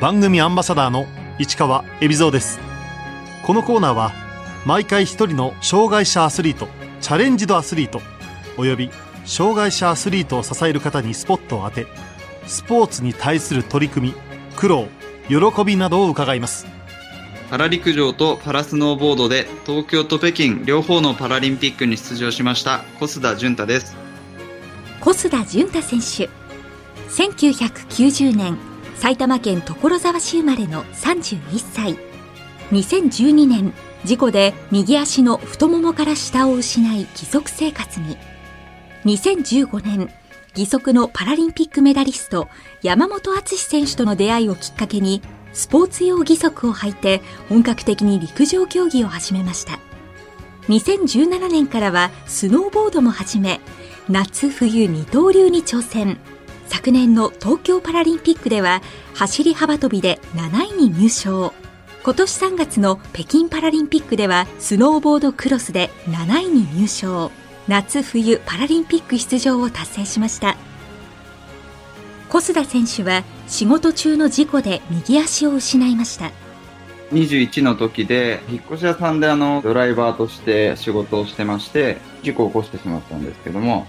番組アンバサダーの市川恵比蔵です。このコーナーは毎回一人の障害者アスリートチャレンジドアスリートおよび障害者アスリートを支える方にスポットを当てスポーツに対する取り組み苦労喜びなどを伺います。パラ陸上とパラスノーボードで東京と北京両方のパラリンピックに出場しました小須田潤太です。小須田潤太選手。1990年埼玉県所沢市生まれの31歳。2012年事故で右足の太ももから下を失い義足生活に。2015年義足のパラリンピックメダリスト山本篤選手との出会いをきっかけにスポーツ用義足を履いて本格的に陸上競技を始めました。2017年からはスノーボードも始め夏冬二刀流に挑戦。昨年の東京パラリンピックでは走り幅跳びで7位に入賞。今年3月の北京パラリンピックではスノーボードクロスで7位に入賞。夏冬パラリンピック出場を達成しました。小須田選手は仕事中の事故で右足を失いました。21の時で引っ越し屋さんであのドライバーとして仕事をしてまして事故を起こしてしまったんですけども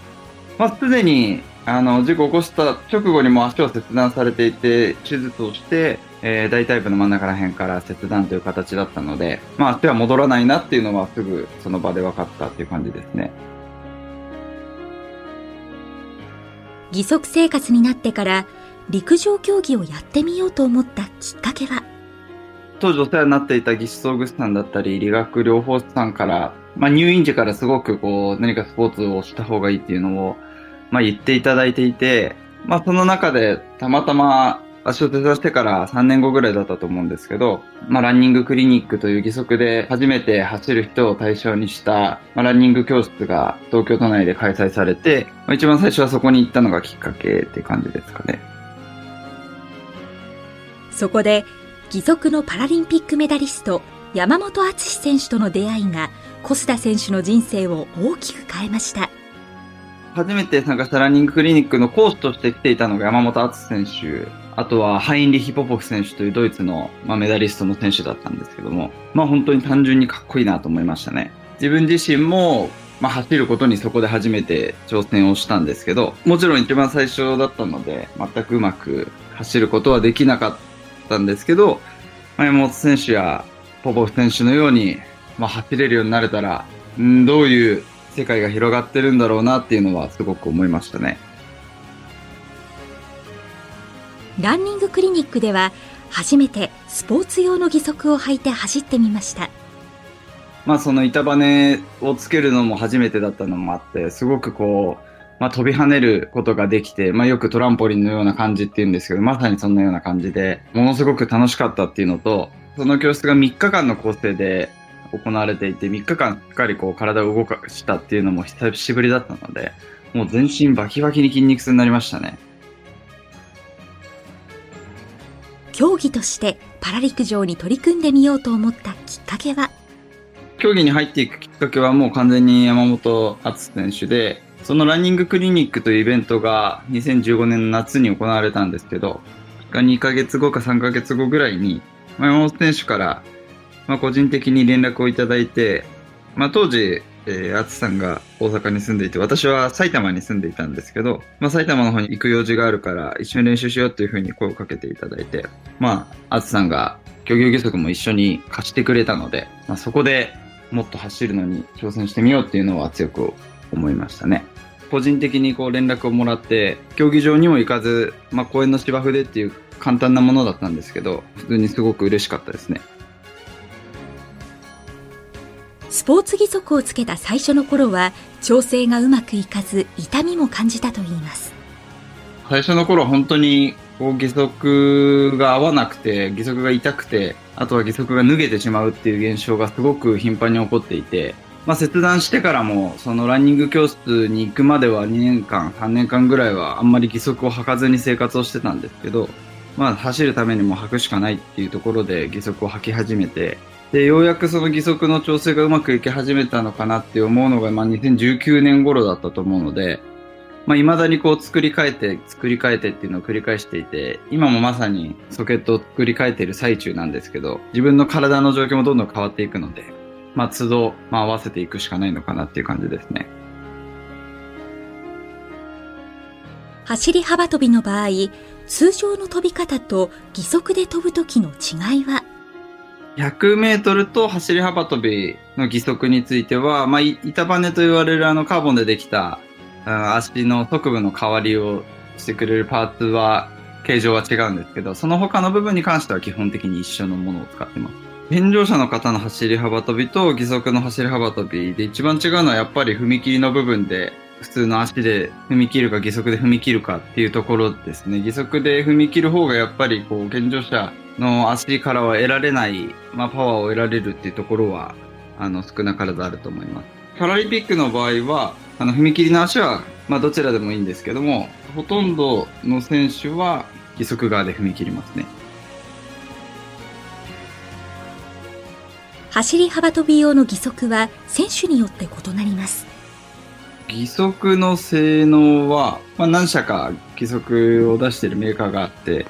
まあ、すでにあの事故を起こした直後にも足を切断されていて手術をして、えー、大腿部の真ん中ら辺から切断という形だったので、まあ、足は戻らないなっていうのはすぐその場で分かったっていう感じですね。義足生活になってから陸上競技をやってみようと思ったきっかけは？当時お世話になっていた義肢装具士さんだったり理学療法士さんから、まあ、入院時からすごくこう何かスポーツをした方がいいっていうのをまあ、言っていただいていて、まあ、その中でたまたま足を手伝してから3年後ぐらいだったと思うんですけど、まあ、ランニングクリニックという義足で初めて走る人を対象にした、まあ、ランニング教室が東京都内で開催されて、まあ、一番最初はそこに行ったのがきっかけって感じですかね。そこで義足のパラリンピックメダリスト山本篤選手との出会いが小須田選手の人生を大きく変えました。初めて参加したランニングクリニックの講師として来ていたのが山本篤選手、あとはハインリヒ・ポポフ選手というドイツの、まあ、メダリストの選手だったんですけども、まあ本当に単純にかっこいいなと思いましたね。自分自身も、まあ走ることにそこで初めて挑戦をしたんですけど、もちろん一番最初だったので、全くうまく走ることはできなかったんですけど、まあ、山本選手やポポフ選手のように、まあ走れるようになれたら、んどういう世界が広がってるんだろうなっていうのはすごく思いましたね。ランニングクリニックでは初めてスポーツ用の義足を履いて走ってみました。まあその板バネをつけるのも初めてだったのもあって、すごくこう、まあ飛び跳ねることができて、まあよくトランポリンのような感じって言うんですけど、まさにそんなような感じで、ものすごく楽しかったっていうのと、その教室が3日間の構成で、行われていて、3日間しっかりこう体を動かしたっていうのも久しぶりだったので、もう全身バキバキに筋肉痛になりましたね。競技としてパラ陸上に取り組んでみようと思ったきっかけは？競技に入っていくきっかけはもう完全に山本篤選手で、そのランニングクリニックというイベントが2015年の夏に行われたんですけど、2ヶ月後か3ヶ月後ぐらいに、山本選手からまあ、個人的に連絡をいただいて、まあ、当時、えー、さんが大阪に住んでいて、私は埼玉に住んでいたんですけど、まあ、埼玉の方に行く用事があるから、一緒に練習しようというふうに声をかけていただいて、まあ、つさんが漁業義足も一緒に貸してくれたので、まあ、そこでもっと走るのに挑戦してみようっていうのは強く思いましたね。個人的にこう連絡をもらって、競技場にも行かず、まあ、公園の芝生でっていう簡単なものだったんですけど、普通にすごく嬉しかったですね。スポーツ義足をつけた最初の頃は調整がうまくいかず痛みも感じたといいます。最初の頃は本当にこう義足が合わなくて義足が痛くてあとは義足が脱げてしまうっていう現象がすごく頻繁に起こっていて、まあ、切断してからもそのランニング教室に行くまでは2年間3年間ぐらいはあんまり義足を履かずに生活をしてたんですけどまあ走るためにも履くしかないっていうところで義足を履き始めてで、ようやくその義足の調整がうまくいき始めたのかなって思うのが、まあ、2019年頃だったと思うので、まあ、未だにこう作り変えて、作り変えてっていうのを繰り返していて、今もまさにソケットを作り変えている最中なんですけど、自分の体の状況もどんどん変わっていくので、まあ、都度、まあ、合わせていくしかないのかなっていう感じですね。走り幅跳びの場合、通常の飛び方と義足で飛ぶ時の違いは？100メートルと走り幅跳びの義足については、まあ、板バネと言われるあのカーボンでできた足の側部の代わりをしてくれるパーツは形状は違うんですけど、その他の部分に関しては基本的に一緒のものを使ってます。健常者の方の走り幅跳びと義足の走り幅跳びで一番違うのはやっぱり踏切の部分で普通の足で踏み切るか義足で踏み切るかっていうところですね。義足で踏み切る方がやっぱりこう健常者の足からは得られない、まあ、パワーを得られるっていうところはあの少なからずあると思います。パラリンピックの場合はあの踏切の足は、まあ、どちらでもいいんですけども、ほとんどの選手は義足側で踏み切りますね。走り幅跳び用の義足は選手によって異なります。義足の性能は、まあ、何社か義足を出しているメーカーがあって、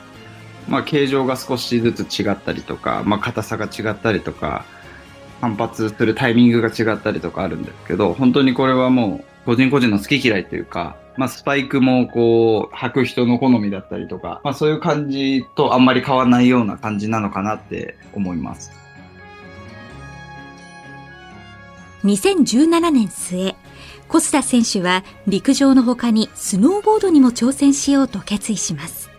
まあ、形状が少しずつ違ったりとか、まあ、硬さが違ったりとか、反発するタイミングが違ったりとかあるんですけど、本当にこれはもう個人個人の好き嫌いというか、まあ、スパイクもこう、履く人の好みだったりとか、まあ、そういう感じとあんまり変わらないような感じなのかなって思います。2017年末、小須田選手は陸上の他にスノーボードにも挑戦しようと決意します。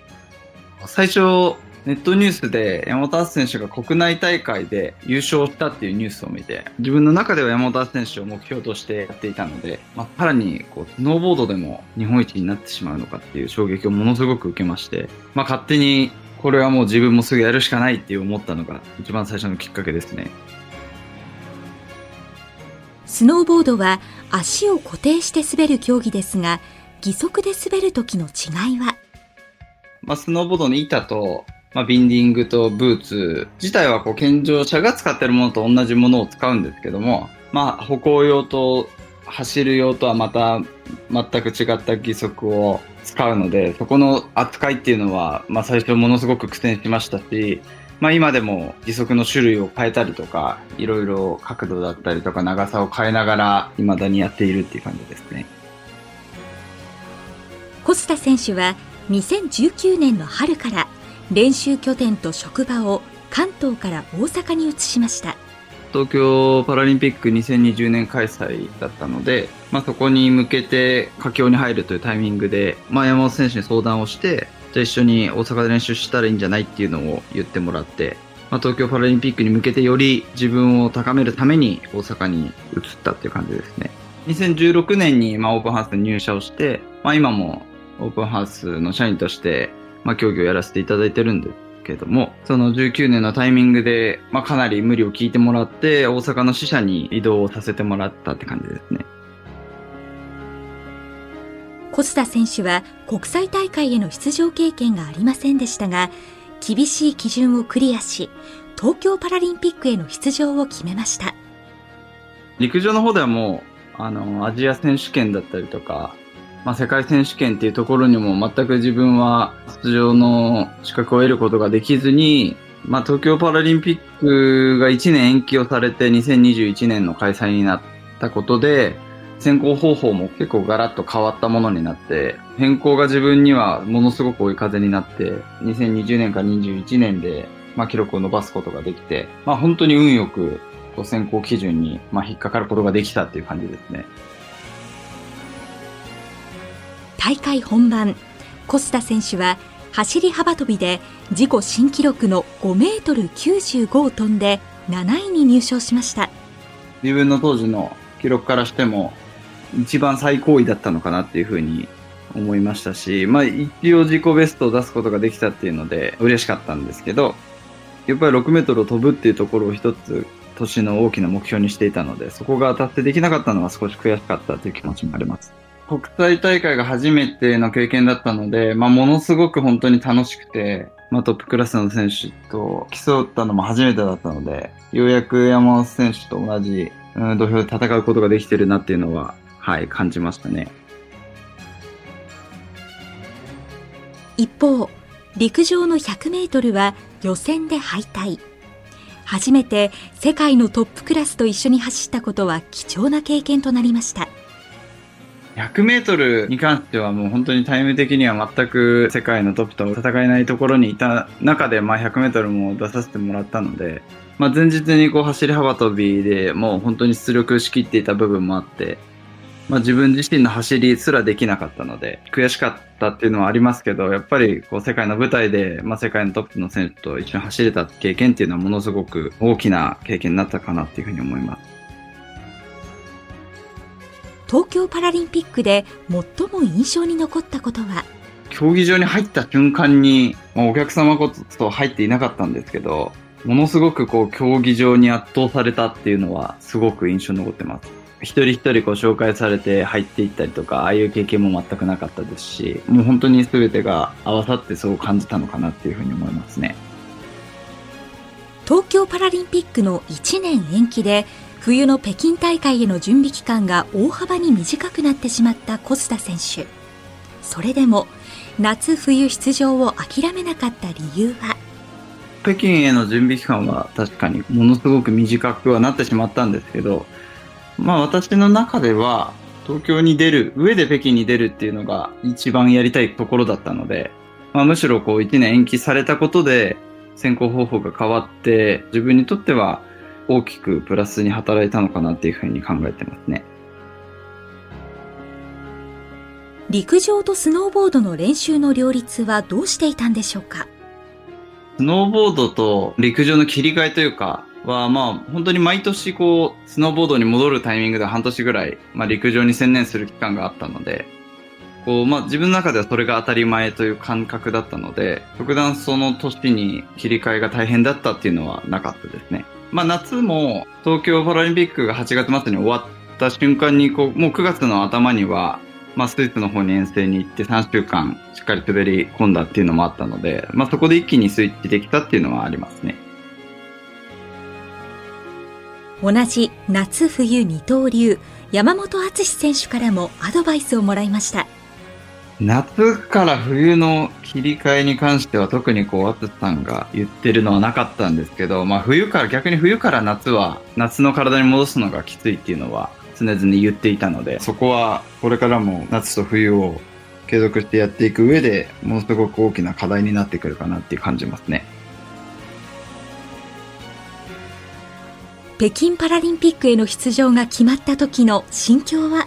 最初、ネットニュースで山本選手が国内大会で優勝したっていうニュースを見て、自分の中では山本選手を目標としてやっていたので、まあ、さらにこうスノーボードでも日本一になってしまうのかっていう衝撃をものすごく受けまして、まあ、勝手にこれはもう自分もすぐやるしかないって思ったのが一番最初のきっかけですね。スノーボードは足を固定して滑る競技ですが、義足で滑る時の違いは？まあ、スノーボードの板とまあ、ビンディングとブーツ自体はこう健常者が使ってるものと同じものを使うんですけども、まあ、歩行用と走る用とはまた全く違った義足を使うので、そこの扱いっていうのは、まあ、最初ものすごく苦戦しましたし、まあ、今でも義足の種類を変えたりとか、いろいろ角度だったりとか長さを変えながら未だにやっているっていう感じですね。小須田選手は2019年の春から練習拠点と職場を関東から大阪に移しました。東京パラリンピック2020年開催だったので、まあ、そこに向けて佳境に入るというタイミングで、まあ、山本選手に相談をしてじゃあ一緒に大阪で練習したらいいんじゃないっていうのを言ってもらって、まあ、東京パラリンピックに向けてより自分を高めるために大阪に移ったっていう感じですね。2016年にまあオープンハウスに入社をして、まあ、今もオープンハウスの社員としてまあ、競技をやらせていただいてるんですけども、その19年のタイミングで、まあ、かなり無理を聞いてもらって、大阪の支社に移動をさせてもらったって感じですね。小須田選手は国際大会への出場経験がありませんでしたが、厳しい基準をクリアし、東京パラリンピックへの出場を決めました。陸上の方ではもう、あの、アジア選手権だったりとか、まあ、世界選手権っていうところにも全く自分は出場の資格を得ることができずに、まあ、東京パラリンピックが1年延期をされて2021年の開催になったことで、選考方法も結構ガラッと変わったものになって、変更が自分にはものすごく追い風になって、2020年から21年で、まあ、記録を伸ばすことができて、まあ、本当に運よく選考基準に、まあ、引っかかることができたっていう感じですね。大会本番コスタ選手は走り幅跳びで自己新記録の5メートル95を飛んで7位に入賞しました自分の当時の記録からしても一番最高位だったのかなっていうふうに思いましたし、まあ一応自己ベストを出すことができたっていうので嬉しかったんですけど、やっぱり6メートルを飛ぶっていうところを一つ年の大きな目標にしていたので、そこが達成できなかったのは少し悔しかったという気持ちもあります。国際大会が初めての経験だったので、まあ、ものすごく本当に楽しくて、まあ、トップクラスの選手と競ったのも初めてだったので、ようやく山本選手と同じ、うん、土俵で戦うことができてるなっていうのは、はい、感じましたね。一方、陸上の100メートルは予選で敗退。初めて世界のトップクラスと一緒に走ったことは貴重な経験となりました。100メートルに関してはもう本当にタイム的には全く世界のトップと戦えないところにいた中で、まあ100メートルも出させてもらったので、まあ前日にこう走り幅跳びでもう本当に出力しきっていた部分もあって、まあ自分自身の走りすらできなかったので、悔しかったっていうのはありますけど、やっぱりこう世界の舞台で、まあ世界のトップの選手と一緒に走れた経験っていうのはものすごく大きな経験になったかなっていうふうに思います。東京パラリンピックで最も印象に残ったことは？競技場に入った瞬間に、まあ、お客様こと入っていなかったんですけど、ものすごくこう競技場に圧倒されたっていうのはすごく印象に残ってます。一人一人こう紹介されて入っていったりとか、ああいう経験も全くなかったですし、もう本当に全てが合わさってそう感じたのかなっていうふうに思いますね。東京パラリンピックの1年延期で冬の北京大会への準備期間が大幅に短くなってしまった小須田選手。それでも夏冬出場を諦めなかった理由は？北京への準備期間は確かにものすごく短くはなってしまったんですけどまあ私の中では東京に出る上で北京に出るっていうのが一番やりたいところだったので、まあ、むしろこう1年延期されたことで選考方法が変わって自分にとっては大きくプラスに働いたのかなっていうふうに考えてますね。陸上とスノーボードの練習の両立はどうしていたんでしょうか？スノーボードと陸上の切り替えというかは、まあ、本当に毎年こう、スノーボードに戻るタイミングで半年ぐらい、まあ、陸上に専念する期間があったので、こう、まあ、自分の中ではそれが当たり前という感覚だったので、特段その年に切り替えが大変だったっていうのはなかったですね。まあ、夏も東京パラリンピックが8月末に終わった瞬間にこうもう9月の頭には、まあ、スイスの方に遠征に行って3週間しっかり滑り込んだっていうのもあったので、まあ、そこで一気にスイッチできたっていうのはありますね。同じ夏冬二刀流山本篤選手からもアドバイスをもらいました。夏から冬の切り替えに関しては特にこう、ワさんが言ってるのはなかったんですけど、まあ冬から、逆に冬から夏は、夏の体に戻すのがきついっていうのは常々言っていたので、そこはこれからも夏と冬を継続してやっていく上で、ものすごく大きな課題になってくるかなっていう感じますね。北京パラリンピックへの出場が決まった時の心境は？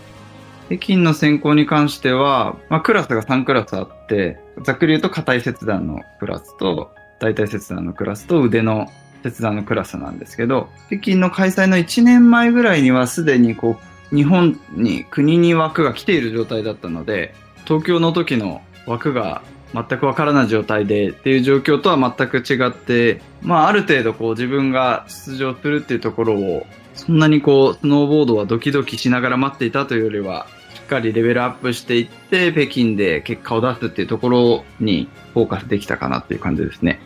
北京の選考に関しては、まあ、クラスが3クラスあって、ざっくり言うと硬い切断のクラスと、大体切断のクラスと腕の切断のクラスなんですけど、北京の開催の1年前ぐらいにはすでにこう、日本に、国に枠が来ている状態だったので、東京の時の枠が全くわからない状態でっていう状況とは全く違って、まあある程度こう自分が出場するっていうところを、そんなにこうスノーボードはドキドキしながら待っていたというよりは、かりレベルアップしていって、北京で結果を出すっていうところにフォーカスできたかなっていう感じですね。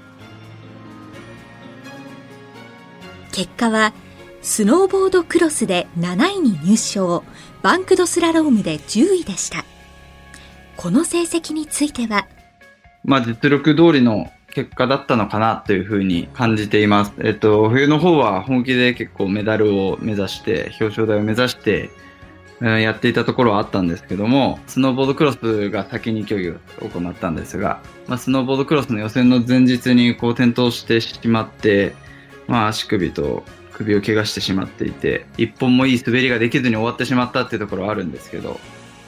結果は、スノーボードクロスで7位に入賞、バンクドスラロームで10位でした。この成績については、まあ実力通りの結果だったのかなというふうに感じています。えっと、冬の方は本気で結構メダルを目指して、表彰台を目指して、やっていたところはあったんですけども、スノーボードクロスが先に競技を行ったんですが、まあ、スノーボードクロスの予選の前日にこう転倒してしまって、まあ、足首と首を怪我してしまっていて、一本もいい滑りができずに終わってしまったっていうところはあるんですけど、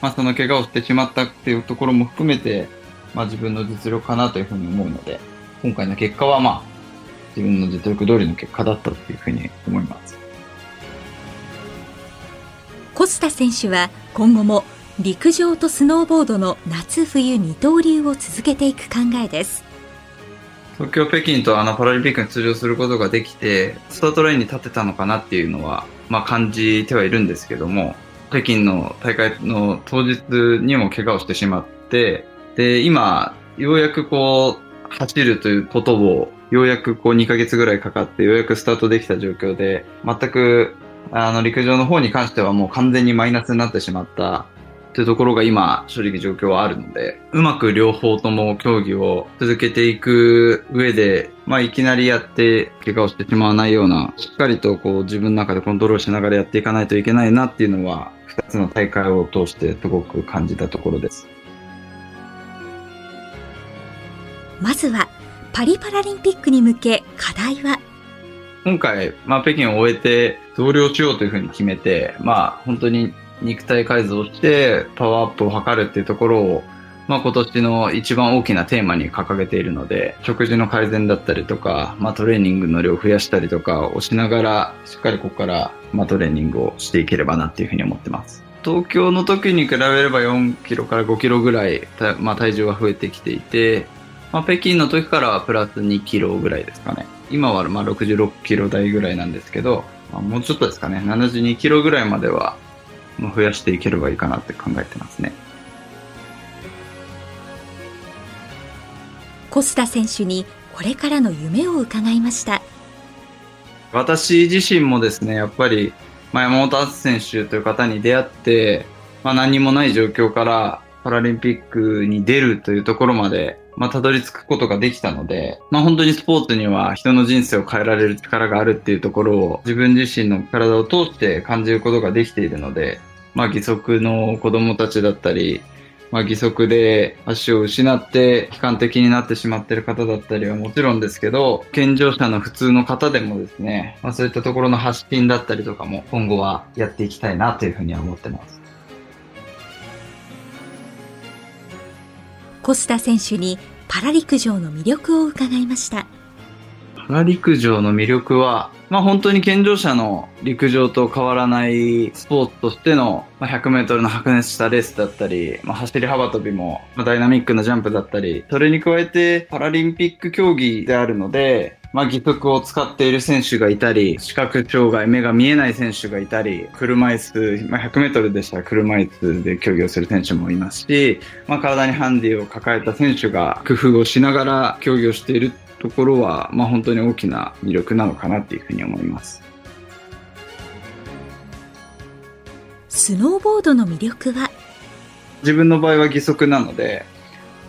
まあ、その怪我をしてしまったっていうところも含めて、まあ、自分の実力かなというふうに思うので、今回の結果はまあ、自分の実力通りの結果だったというふうに思います。小須田選手は今後も陸上とスノーボードの夏冬二刀流を続けていく考えです。東京、北京とあのパラリンピックに出場することができて、スタートラインに立てたのかなっていうのは、まあ感じてはいるんですけども、北京の大会の当日にも怪我をしてしまって、で、今、ようやくこう、走るということを、ようやくこう2ヶ月ぐらいかかって、ようやくスタートできた状況で、全くあの、陸上の方に関してはもう完全にマイナスになってしまったっていうところが今、正直状況はあるので、うまく両方とも競技を続けていく上で、まあ、いきなりやって怪我をしてしまわないような、しっかりとこう自分の中でコントロールしながらやっていかないといけないなっていうのは、二つの大会を通してすごく感じたところです。まずは、パリパラリンピックに向け課題は今回、まあ、北京を終えて増量しようというふうに決めて、まあ、本当に肉体改造してパワーアップを図るっていうところを、まあ、今年の一番大きなテーマに掲げているので、食事の改善だったりとか、まあ、トレーニングの量を増やしたりとかをしながら、しっかりここから、まあ、トレーニングをしていければなっていうふうに思ってます。東京の時に比べれば4キロから5キロぐらい、まあ、体重は増えてきていて、まあ、北京の時からはプラス2キロぐらいですかね。今はまあ66キロ台ぐらいなんですけど、まあ、もうちょっとですかね、72キロぐらいまでは増やしていければいいかなって考えてますね。コスタ選手にこれからの夢を伺いました。私自身もですね、やっぱり、まあ、山本篤選手という方に出会って、まあ、何もない状況からパラリンピックに出るというところまでまあ、たどり着くことができたので、まあ、本当にスポーツには人の人生を変えられる力があるっていうところを自分自身の体を通して感じることができているので、まあ、義足の子供たちだったり、まあ、義足で足を失って悲観的になってしまっている方だったりはもちろんですけど、健常者の普通の方でもですね、まあ、そういったところの発信だったりとかも今後はやっていきたいなというふうには思ってます。コスタ選手にパラ陸上の魅力を伺いました。パラ陸上の魅力は、まあ本当に健常者の陸上と変わらないスポーツとしての 100m の白熱したレースだったり、まあ、走り幅跳びもダイナミックなジャンプだったり、それに加えてパラリンピック競技であるので、まあ、義足を使っている選手がいたり、視覚障害、目が見えない選手がいたり、車椅子、まあ、100メートルでしたら車椅子で競技をする選手もいますし、まあ、体にハンディを抱えた選手が工夫をしながら競技をしているところは、まあ、本当に大きな魅力なのかなっていうふうに思います。スノーボードの魅力は？自分の場合は義足なので、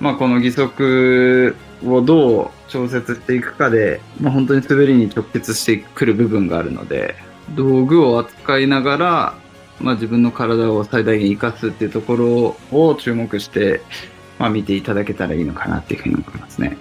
まあ、この義足をどう調節していくかで、まあ、本当に滑りに直結してくる部分があるので、道具を扱いながら、まあ、自分の体を最大限生かすっていうところを注目して、まあ、見ていただけたらいいのかなっていうふうに思いますね。